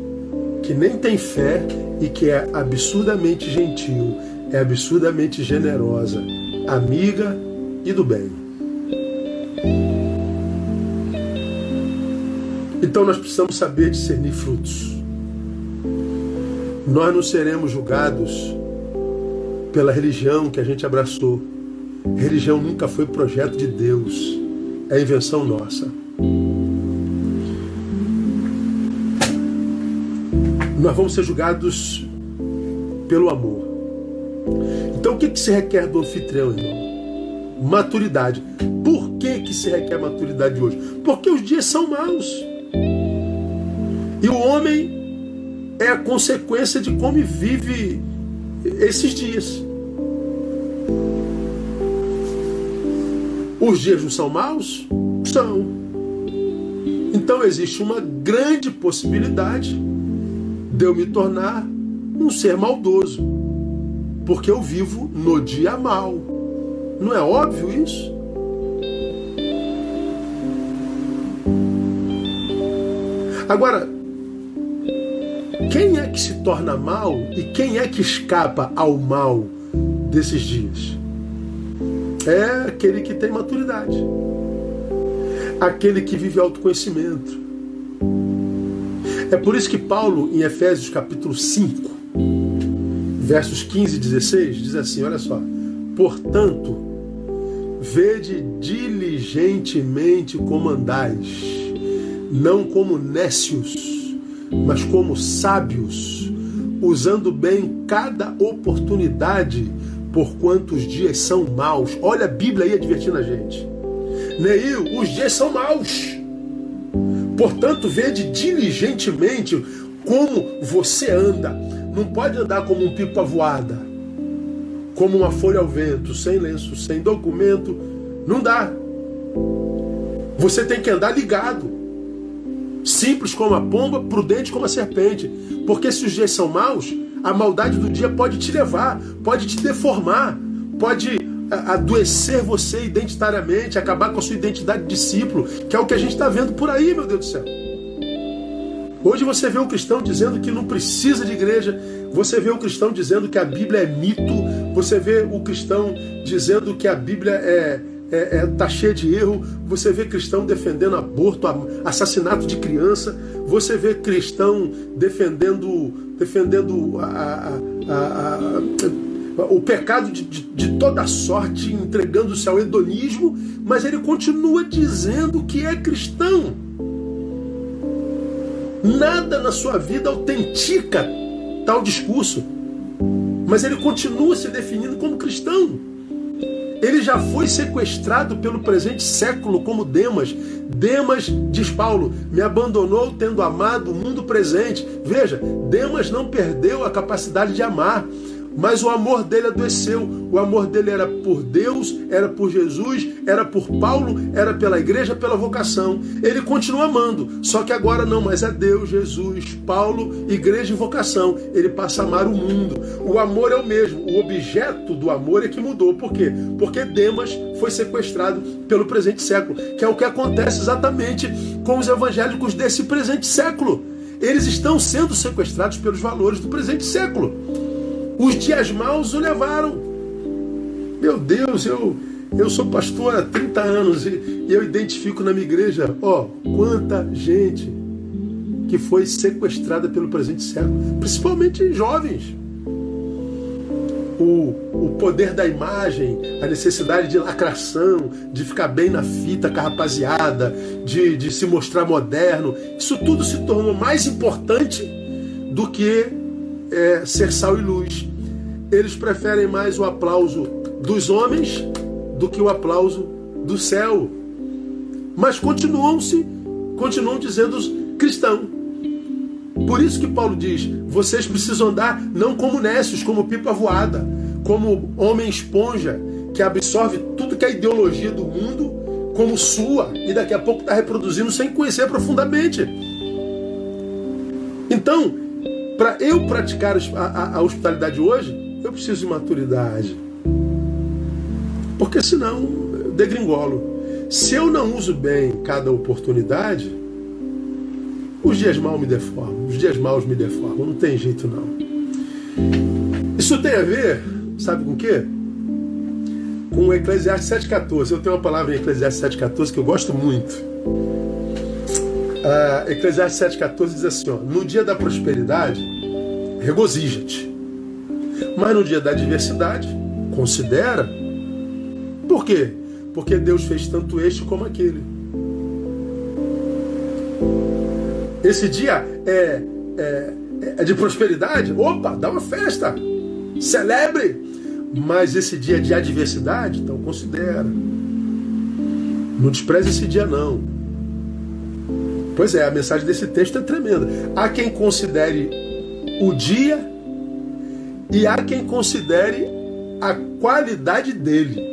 que nem tem fé e que é absurdamente gentil, é absurdamente generosa, amiga e do bem. Então nós precisamos saber discernir frutos. Nós não seremos julgados pela religião que a gente abraçou. Religião nunca foi projeto de Deus, é invenção nossa. Nós vamos ser julgados pelo amor. Então o que, que se requer do anfitrião, irmão? Maturidade. Por que, que se requer maturidade hoje? Porque os dias são maus. E o homem é a consequência de como vive esses dias. Os dias não são maus? São. Então existe uma grande possibilidade de eu me tornar um ser maldoso, porque eu vivo no dia mal. Não é óbvio isso? Agora, quem é que se torna mal e quem é que escapa ao mal desses dias? É aquele que tem maturidade, aquele que vive autoconhecimento, é por isso que Paulo, em Efésios capítulo 5, versos 15 e 16, diz assim: olha só. Portanto, vede diligentemente como andais, não como nécios, mas como sábios, usando bem cada oportunidade, porquanto os dias são maus. Olha a Bíblia aí advertindo a gente. Neil, os dias são maus. Portanto, vede diligentemente como você anda. Não pode andar como um pipa voada, como uma folha ao vento, sem lenço, sem documento. Não dá. Você tem que andar ligado. Simples como a pomba, prudente como a serpente. Porque se os dias são maus, a maldade do dia pode te levar, pode te deformar, pode adoecer você identitariamente, acabar com a sua identidade de discípulo, que é o que a gente está vendo por aí, meu Deus do céu. Hoje você vê um cristão dizendo que não precisa de igreja, você vê um cristão dizendo que a Bíblia é mito, você vê o cristão dizendo que a Bíblia é, é, é, tá cheia de erro, você vê cristão defendendo aborto, assassinato de criança, você vê cristão defendendo, defendendo a, a, a, o pecado de, de, de toda sorte, entregando-se ao hedonismo, mas ele continua dizendo que é cristão. Nada na sua vida autentica tal discurso, mas ele continua se definindo como cristão. Ele já foi sequestrado pelo presente século como Demas. Demas, diz Paulo, me abandonou tendo amado o mundo presente. Veja, Demas não perdeu a capacidade de amar. Mas o amor dele adoeceu. O amor dele era por Deus, era por Jesus, era por Paulo, era pela igreja, pela vocação. Ele continua amando, só que agora não mais é Deus, Jesus, Paulo, igreja e vocação. Ele passa a amar o mundo. O amor é o mesmo. O objeto do amor é que mudou. Por quê? Porque Demas foi sequestrado pelo presente século, que é o que acontece exatamente com os evangélicos desse presente século. Eles estão sendo sequestrados pelos valores do presente século. Os dias maus o levaram. Meu Deus, eu, eu sou pastor há 30 anos e, eu identifico na minha igreja, ó, quanta gente que foi sequestrada pelo presente século, principalmente jovens. O, o poder da imagem, a necessidade de lacração, de ficar bem na fita com a rapaziada, de, de se mostrar moderno, isso tudo se tornou mais importante do que é, ser sal e luz eles preferem mais o aplauso dos homens do que o aplauso do céu. Mas continuam-se, continuam dizendo cristão. Por isso que Paulo diz: vocês precisam andar não como nécios, como pipa voada, como homem esponja que absorve tudo que é ideologia do mundo como sua e daqui a pouco está reproduzindo sem conhecer profundamente. Então, para eu praticar a, a, hospitalidade hoje, eu preciso de maturidade. Porque senão eu degringolo. Se eu não uso bem cada oportunidade, os dias maus me deformam, os dias maus me deformam, não tem jeito não. Isso tem a ver, sabe com o quê? Com o Eclesiastes 7,14. Eu tenho uma palavra em Eclesiastes 7,14 que eu gosto muito. Uh, Eclesiastes 7,14 diz assim: ó, No dia da prosperidade, regozija-te. Mas no dia da adversidade, considera. Por quê? Porque Deus fez tanto este como aquele. Esse dia é, é, é de prosperidade? Opa, dá uma festa. Celebre. Mas esse dia é de adversidade? Então considera. Não despreze esse dia, não. Pois é, a mensagem desse texto é tremenda. Há quem considere o dia e há quem considere a qualidade dele.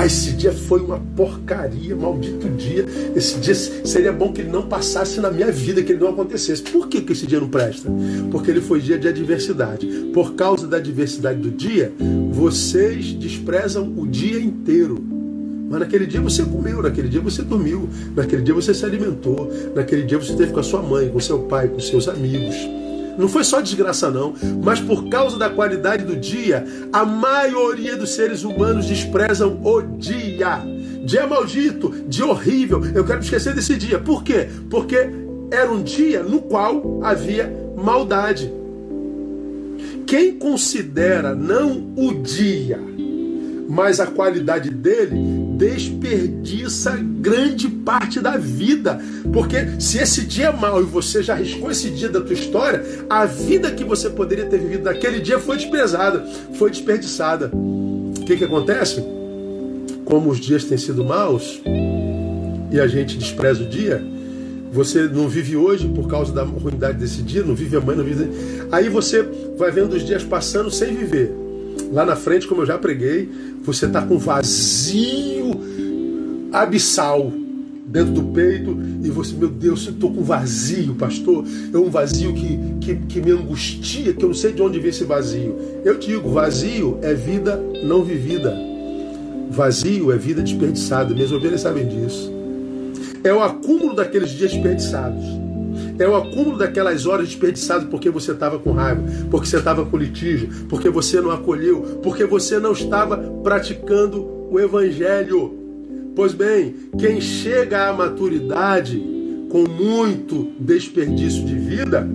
Ah, esse dia foi uma porcaria, maldito dia. Esse dia seria bom que ele não passasse na minha vida, que ele não acontecesse. Por que, que esse dia não presta? Porque ele foi dia de adversidade. Por causa da adversidade do dia, vocês desprezam o dia inteiro. Mas naquele dia você comeu, naquele dia você dormiu, naquele dia você se alimentou, naquele dia você esteve com a sua mãe, com seu pai, com seus amigos. Não foi só desgraça, não, mas por causa da qualidade do dia, a maioria dos seres humanos desprezam o dia. Dia maldito, dia horrível. Eu quero esquecer desse dia. Por quê? Porque era um dia no qual havia maldade. Quem considera não o dia, mas a qualidade dele, desperdiça grande parte da vida. Porque se esse dia é mau e você já arriscou esse dia da tua história, a vida que você poderia ter vivido naquele dia foi desprezada, foi desperdiçada. O que, que acontece? Como os dias têm sido maus e a gente despreza o dia, você não vive hoje por causa da ruindade desse dia, não vive amanhã, não vive. Aí você vai vendo os dias passando sem viver. Lá na frente, como eu já preguei, você está com vazio abissal dentro do peito e você, meu Deus, eu estou com vazio, pastor. É um vazio que, que, que me angustia, que eu não sei de onde vem esse vazio. Eu digo, vazio é vida não vivida. Vazio é vida desperdiçada. Minhas ovelhas sabem disso. É o acúmulo daqueles dias desperdiçados. É o acúmulo daquelas horas desperdiçadas porque você estava com raiva, porque você estava com litígio, porque você não acolheu, porque você não estava praticando o evangelho. Pois bem, quem chega à maturidade com muito desperdício de vida,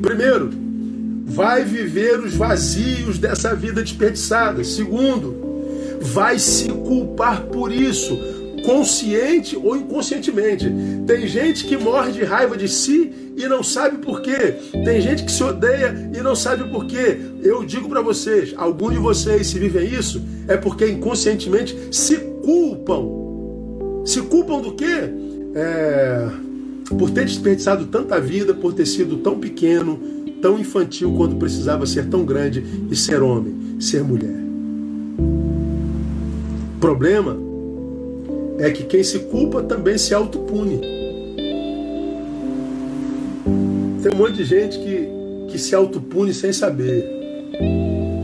primeiro, vai viver os vazios dessa vida desperdiçada. Segundo, vai se culpar por isso, consciente ou inconscientemente. Tem gente que morre de raiva de si e não sabe por quê. Tem gente que se odeia e não sabe por quê. Eu digo para vocês, alguns de vocês se vivem isso é porque inconscientemente se culpam. Se culpam do quê? É, por ter desperdiçado tanta vida, por ter sido tão pequeno, tão infantil quando precisava ser tão grande e ser homem, ser mulher. Problema é que quem se culpa também se autopune. Tem um monte de gente que, que se autopune sem saber.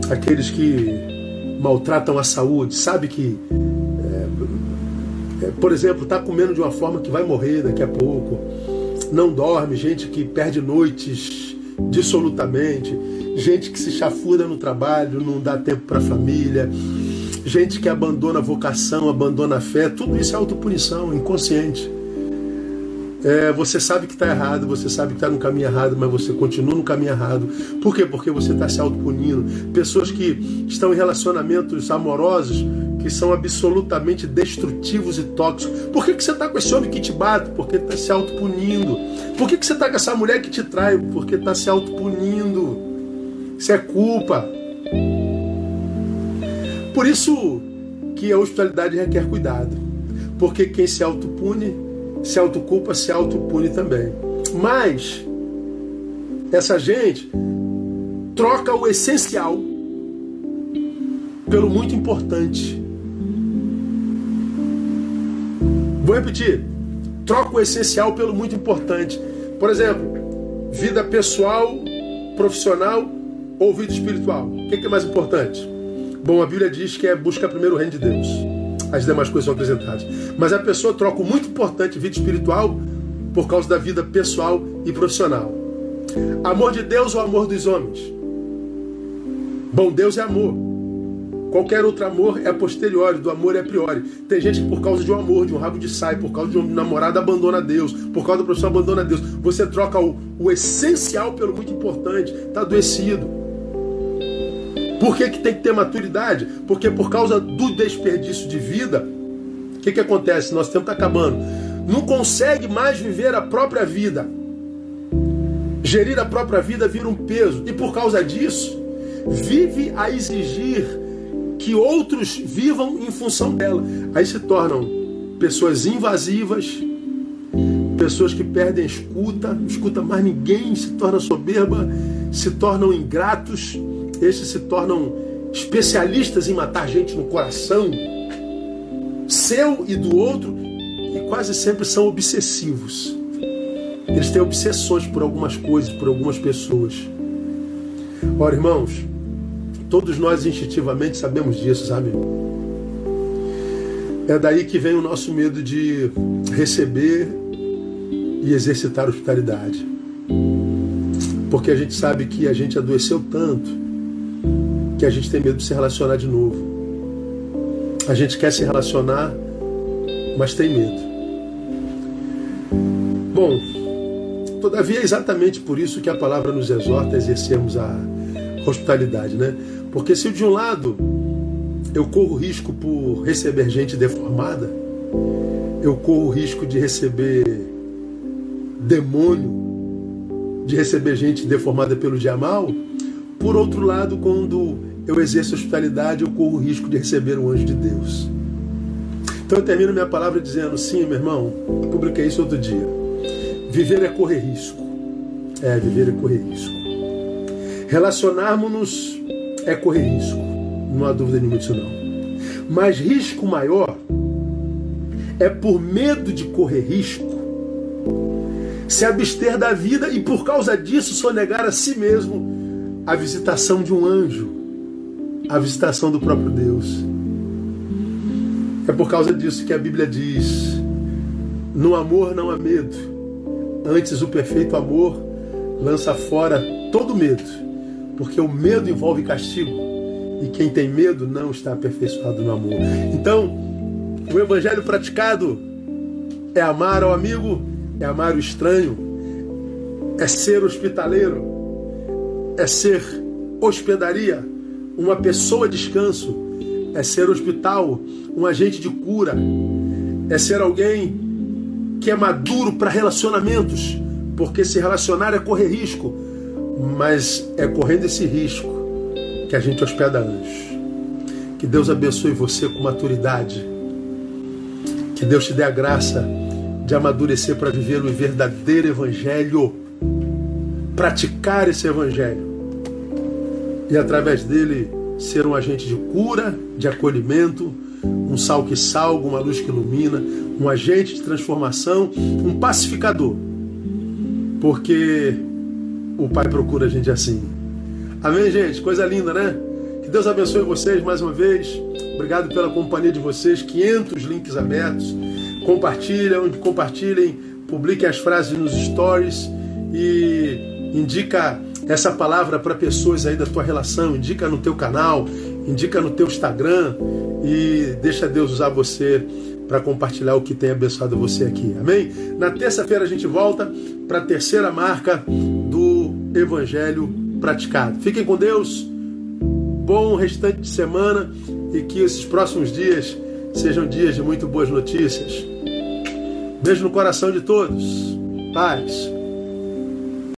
Aqueles que maltratam a saúde, sabe que, é, é, por exemplo, está comendo de uma forma que vai morrer daqui a pouco. Não dorme, gente que perde noites dissolutamente, gente que se chafurda no trabalho, não dá tempo para a família gente que abandona a vocação, abandona a fé, tudo isso é autopunição, inconsciente. É, você sabe que está errado, você sabe que está no caminho errado, mas você continua no caminho errado. Por quê? Porque você está se autopunindo. Pessoas que estão em relacionamentos amorosos que são absolutamente destrutivos e tóxicos. Por que, que você está com esse homem que te bate? Porque está se autopunindo. Por que, que você está com essa mulher que te trai? Porque está se autopunindo. Isso é culpa. Por isso que a hospitalidade requer cuidado. Porque quem se autopune, se autoculpa, se autopune também. Mas essa gente troca o essencial pelo muito importante. Vou repetir. Troca o essencial pelo muito importante. Por exemplo, vida pessoal, profissional ou vida espiritual. O que é mais importante? Bom, a Bíblia diz que é busca primeiro o reino de Deus. As demais coisas são acrescentadas. Mas a pessoa troca o muito importante vida espiritual por causa da vida pessoal e profissional. Amor de Deus ou amor dos homens? Bom, Deus é amor. Qualquer outro amor é posterior, do amor é a priori. Tem gente que por causa de um amor, de um rabo de saia, por causa de um namorado abandona Deus, por causa da profissão abandona Deus. Você troca o, o essencial pelo muito importante, está adoecido. Por que, que tem que ter maturidade? Porque por causa do desperdício de vida, o que, que acontece? Nosso tempo está acabando. Não consegue mais viver a própria vida. Gerir a própria vida vira um peso. E por causa disso, vive a exigir que outros vivam em função dela. Aí se tornam pessoas invasivas, pessoas que perdem a escuta, não escuta mais ninguém, se torna soberba, se tornam ingratos esses se tornam especialistas em matar gente no coração, seu e do outro, e quase sempre são obsessivos. Eles têm obsessões por algumas coisas, por algumas pessoas. Ora, irmãos, todos nós instintivamente sabemos disso, sabe? É daí que vem o nosso medo de receber e exercitar hospitalidade. Porque a gente sabe que a gente adoeceu tanto que a gente tem medo de se relacionar de novo. A gente quer se relacionar, mas tem medo. Bom, todavia é exatamente por isso que a palavra nos exorta a exercermos a hospitalidade, né? Porque se de um lado eu corro risco por receber gente deformada, eu corro risco de receber demônio, de receber gente deformada pelo dia mal. Por outro lado, quando eu exerço hospitalidade, eu corro o risco de receber um anjo de Deus. Então eu termino minha palavra dizendo: sim, meu irmão, publiquei isso outro dia. Viver é correr risco. É, viver é correr risco. Relacionarmos-nos é correr risco. Não há dúvida nenhuma disso não. Mas risco maior é por medo de correr risco, se abster da vida e por causa disso sonegar a si mesmo a visitação de um anjo, a visitação do próprio Deus. É por causa disso que a Bíblia diz: no amor não há medo, antes o perfeito amor lança fora todo medo, porque o medo envolve castigo e quem tem medo não está aperfeiçoado no amor. Então, o evangelho praticado é amar ao amigo, é amar o estranho, é ser hospitaleiro, é ser hospedaria, uma pessoa de descanso é ser hospital, um agente de cura, é ser alguém que é maduro para relacionamentos, porque se relacionar é correr risco, mas é correndo esse risco que a gente hospeda anjos. Que Deus abençoe você com maturidade. Que Deus te dê a graça de amadurecer para viver o verdadeiro evangelho, praticar esse evangelho e através dele ser um agente de cura, de acolhimento, um sal que salga, uma luz que ilumina, um agente de transformação, um pacificador. Porque o Pai procura a gente assim. Amém, gente? Coisa linda, né? Que Deus abençoe vocês mais uma vez. Obrigado pela companhia de vocês. 500 links abertos. Compartilhem, compartilhem, publiquem as frases nos stories e indica essa palavra para pessoas aí da tua relação, indica no teu canal, indica no teu Instagram e deixa Deus usar você para compartilhar o que tem abençoado você aqui. Amém? Na terça-feira a gente volta para a terceira marca do Evangelho praticado. Fiquem com Deus. Bom restante de semana e que esses próximos dias sejam dias de muito boas notícias. Beijo no coração de todos. Paz.